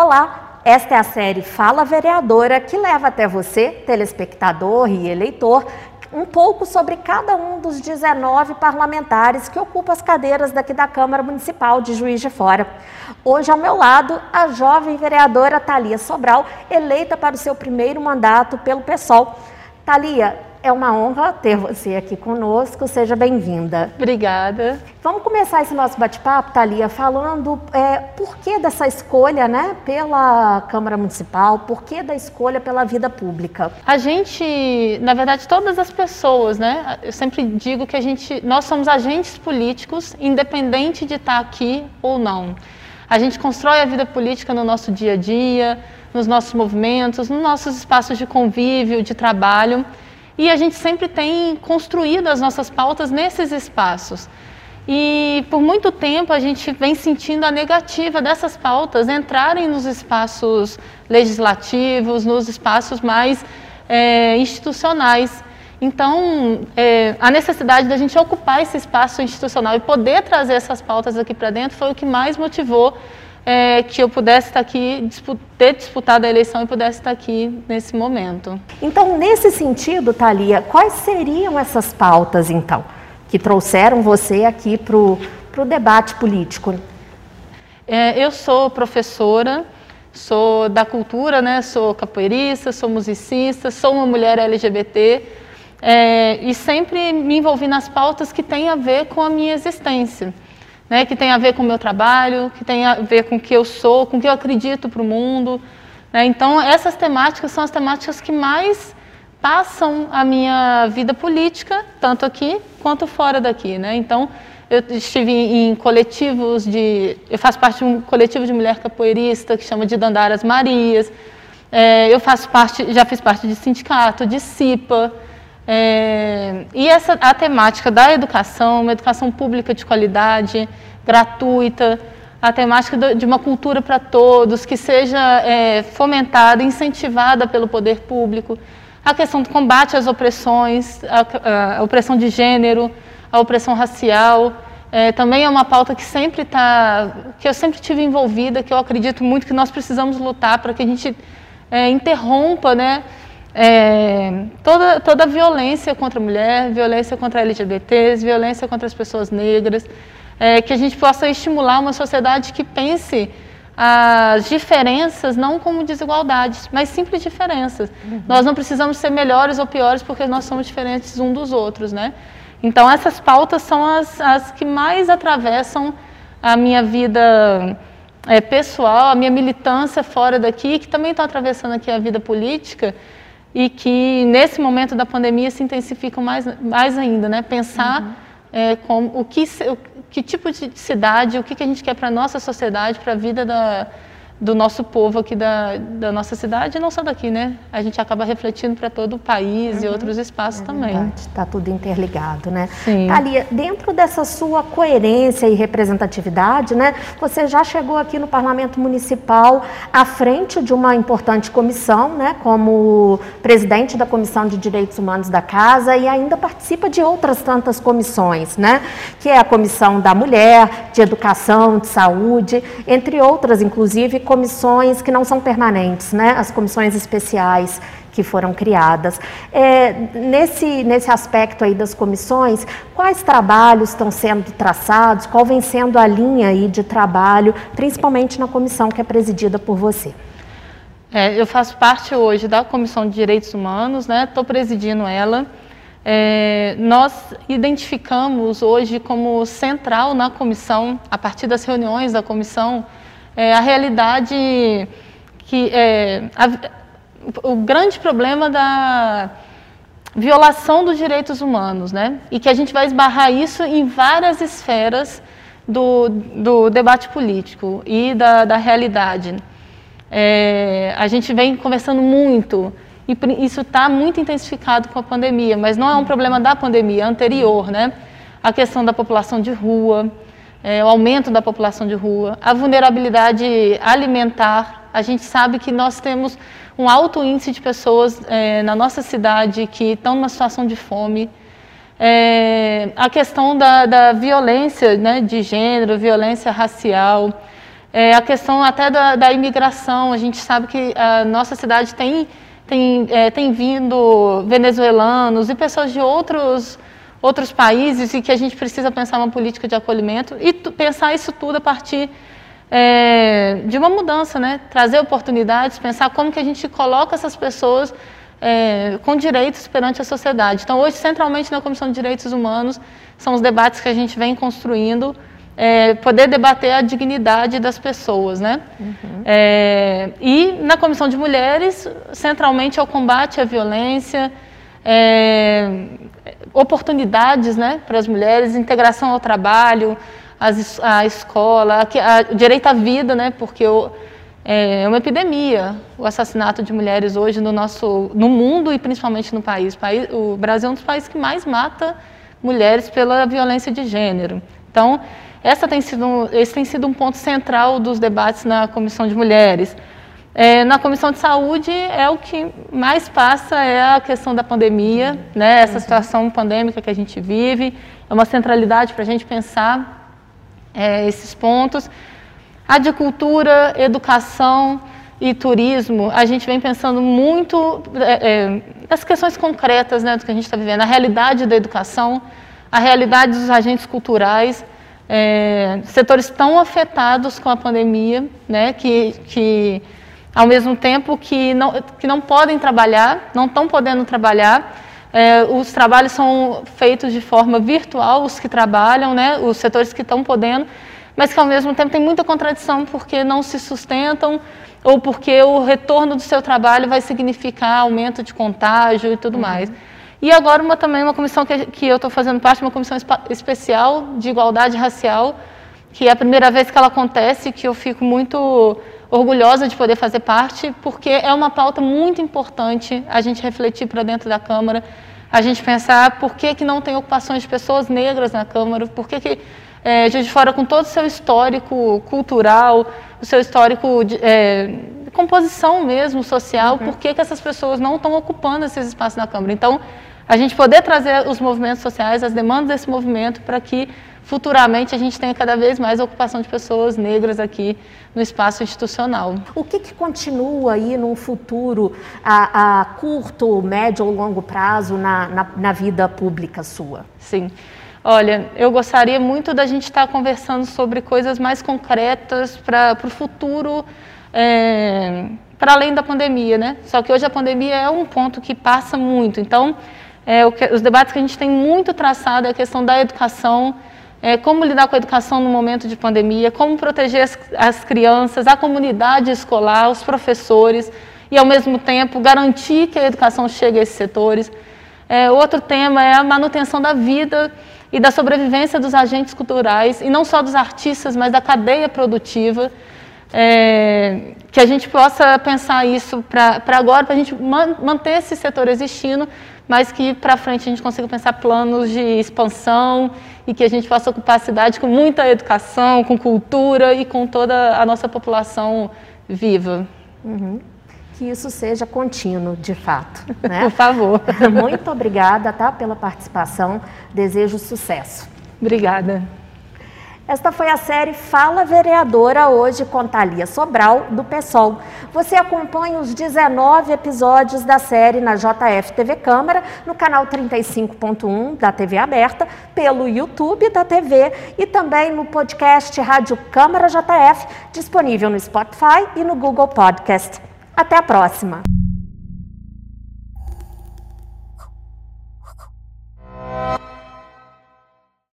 Olá, esta é a série Fala Vereadora que leva até você, telespectador e eleitor, um pouco sobre cada um dos 19 parlamentares que ocupam as cadeiras daqui da Câmara Municipal de Juiz de Fora. Hoje, ao meu lado, a jovem vereadora Thalia Sobral, eleita para o seu primeiro mandato pelo PSOL. Thalia, é uma honra ter você aqui conosco. Seja bem-vinda. Obrigada. Vamos começar esse nosso bate-papo, Thalia, falando é, por que dessa escolha né, pela Câmara Municipal, por que da escolha pela vida pública? A gente, na verdade, todas as pessoas, né? Eu sempre digo que a gente, nós somos agentes políticos, independente de estar aqui ou não. A gente constrói a vida política no nosso dia a dia, nos nossos movimentos, nos nossos espaços de convívio, de trabalho. E a gente sempre tem construído as nossas pautas nesses espaços. E por muito tempo a gente vem sentindo a negativa dessas pautas entrarem nos espaços legislativos, nos espaços mais é, institucionais. Então, é, a necessidade da gente ocupar esse espaço institucional e poder trazer essas pautas aqui para dentro foi o que mais motivou é, que eu pudesse estar aqui, ter disputado a eleição e pudesse estar aqui nesse momento. Então, nesse sentido, Thalia, quais seriam essas pautas, então, que trouxeram você aqui para o debate político? É, eu sou professora, sou da cultura, né? sou capoeirista, sou musicista, sou uma mulher LGBT é, e sempre me envolvi nas pautas que têm a ver com a minha existência né, que tem a ver com o meu trabalho, que tem a ver com o que eu sou, com o que eu acredito para o mundo. Né? Então, essas temáticas são as temáticas que mais passam a minha vida política, tanto aqui quanto fora daqui. Né? Então, eu estive em coletivos de. Eu faço parte de um coletivo de mulher capoeirista que chama de Dandaras Marias. É, eu faço parte, já fiz parte de sindicato, de CIPA. É, e essa, a temática da educação, uma educação pública de qualidade, gratuita, a temática de uma cultura para todos, que seja é, fomentada, incentivada pelo poder público, a questão do combate às opressões, a, a opressão de gênero, a opressão racial, é, também é uma pauta que sempre está, que eu sempre tive envolvida, que eu acredito muito que nós precisamos lutar para que a gente é, interrompa, né, é, toda, toda violência contra a mulher, violência contra LGBTs, violência contra as pessoas negras, é, que a gente possa estimular uma sociedade que pense as diferenças não como desigualdades, mas simples diferenças. Uhum. Nós não precisamos ser melhores ou piores porque nós somos diferentes um dos outros, né? Então essas pautas são as, as que mais atravessam a minha vida é, pessoal, a minha militância fora daqui, que também estão atravessando aqui a vida política e que nesse momento da pandemia se intensificam mais, mais ainda, né? Pensar uhum. é, como, o que, o, que tipo de cidade, o que, que a gente quer para a nossa sociedade, para a vida da, do nosso povo aqui da, da nossa cidade, e não só daqui, né? A gente acaba refletindo para todo o país uhum. e outros espaços é também. Está tudo interligado, né? Sim. Ali, dentro dessa sua coerência e representatividade, né? Você já chegou aqui no Parlamento Municipal à frente de uma importante comissão, né? Como presidente da Comissão de Direitos Humanos da Casa e ainda participa de outras tantas comissões, né? Que é a Comissão da Mulher, de Educação, de Saúde, entre outras, inclusive comissões que não são permanentes, né? as comissões especiais que foram criadas. É, nesse, nesse aspecto aí das comissões, quais trabalhos estão sendo traçados, qual vem sendo a linha aí de trabalho, principalmente na comissão que é presidida por você? É, eu faço parte hoje da Comissão de Direitos Humanos, estou né? presidindo ela. É, nós identificamos hoje como central na comissão, a partir das reuniões da comissão, é, a realidade que é, a, o grande problema da violação dos direitos humanos, né? E que a gente vai esbarrar isso em várias esferas do, do debate político e da, da realidade. É, a gente vem conversando muito e isso está muito intensificado com a pandemia, mas não é um problema da pandemia, é anterior, né? A questão da população de rua, é, o aumento da população de rua, a vulnerabilidade alimentar. A gente sabe que nós temos um alto índice de pessoas é, na nossa cidade que estão numa situação de fome. É, a questão da, da violência né, de gênero, violência racial, É, a questão até da, da, imigração, a gente sabe que a nossa cidade tem, tem, é, tem vindo venezuelanos e pessoas de outros, outros países e que a gente precisa pensar uma política de acolhimento e pensar isso tudo a partir é, de uma mudança, né? trazer oportunidades, pensar como que a gente coloca essas pessoas é, com direitos perante a sociedade. Então, hoje, centralmente na Comissão de Direitos Humanos, são os debates que a gente vem construindo, é, poder debater a dignidade das pessoas. Né? Uhum. É, e na Comissão de Mulheres, centralmente é o combate à violência, é, oportunidades né, para as mulheres, integração ao trabalho, as, a escola, o direito à vida, né, porque o, é uma epidemia o assassinato de mulheres hoje no nosso no mundo e principalmente no país o Brasil é um dos países que mais mata mulheres pela violência de gênero. Então, essa tem sido, esse tem sido um ponto central dos debates na Comissão de Mulheres. É, na Comissão de Saúde, é o que mais passa é a questão da pandemia, né, essa situação pandêmica que a gente vive, é uma centralidade para a gente pensar é, esses pontos. A de cultura, educação e turismo, a gente vem pensando muito é, é, nas questões concretas né, do que a gente está vivendo, a realidade da educação, a realidade dos agentes culturais, é, setores tão afetados com a pandemia, né, que, que ao mesmo tempo que não, que não podem trabalhar, não estão podendo trabalhar, é, os trabalhos são feitos de forma virtual, os que trabalham, né, os setores que estão podendo, mas que ao mesmo tempo tem muita contradição porque não se sustentam ou porque o retorno do seu trabalho vai significar aumento de contágio e tudo uhum. mais. E agora uma, também uma comissão que, que eu estou fazendo parte, uma comissão especial de igualdade racial, que é a primeira vez que ela acontece, que eu fico muito orgulhosa de poder fazer parte, porque é uma pauta muito importante a gente refletir para dentro da Câmara, a gente pensar por que, que não tem ocupações de pessoas negras na Câmara, por que, que é, Juiz de Fora, com todo o seu histórico cultural, o seu histórico de, é, composição mesmo social, uhum. por que, que essas pessoas não estão ocupando esses espaços na Câmara? Então, a gente poder trazer os movimentos sociais, as demandas desse movimento, para que futuramente a gente tenha cada vez mais ocupação de pessoas negras aqui no espaço institucional. O que, que continua aí num futuro a, a, curto, médio ou longo prazo na, na, na vida pública sua? Sim. Olha, eu gostaria muito da gente estar conversando sobre coisas mais concretas para o futuro, é, para além da pandemia, né? Só que hoje a pandemia é um ponto que passa muito. Então, é, que, os debates que a gente tem muito traçado é a questão da educação, é, como lidar com a educação no momento de pandemia, como proteger as, as crianças, a comunidade escolar, os professores, e ao mesmo tempo garantir que a educação chegue a esses setores. É, outro tema é a manutenção da vida e da sobrevivência dos agentes culturais, e não só dos artistas, mas da cadeia produtiva, é, que a gente possa pensar isso para agora, para a gente man, manter esse setor existindo, mas que para frente a gente consiga pensar planos de expansão e que a gente possa ocupar a cidade com muita educação, com cultura e com toda a nossa população viva. Uhum que isso seja contínuo, de fato. Né? Por favor. Muito obrigada tá, pela participação. Desejo sucesso. Obrigada. Esta foi a série Fala Vereadora, hoje com Thalia Sobral, do PSOL. Você acompanha os 19 episódios da série na JF TV Câmara, no canal 35.1 da TV Aberta, pelo YouTube da TV e também no podcast Rádio Câmara JF, disponível no Spotify e no Google Podcast. Até a próxima!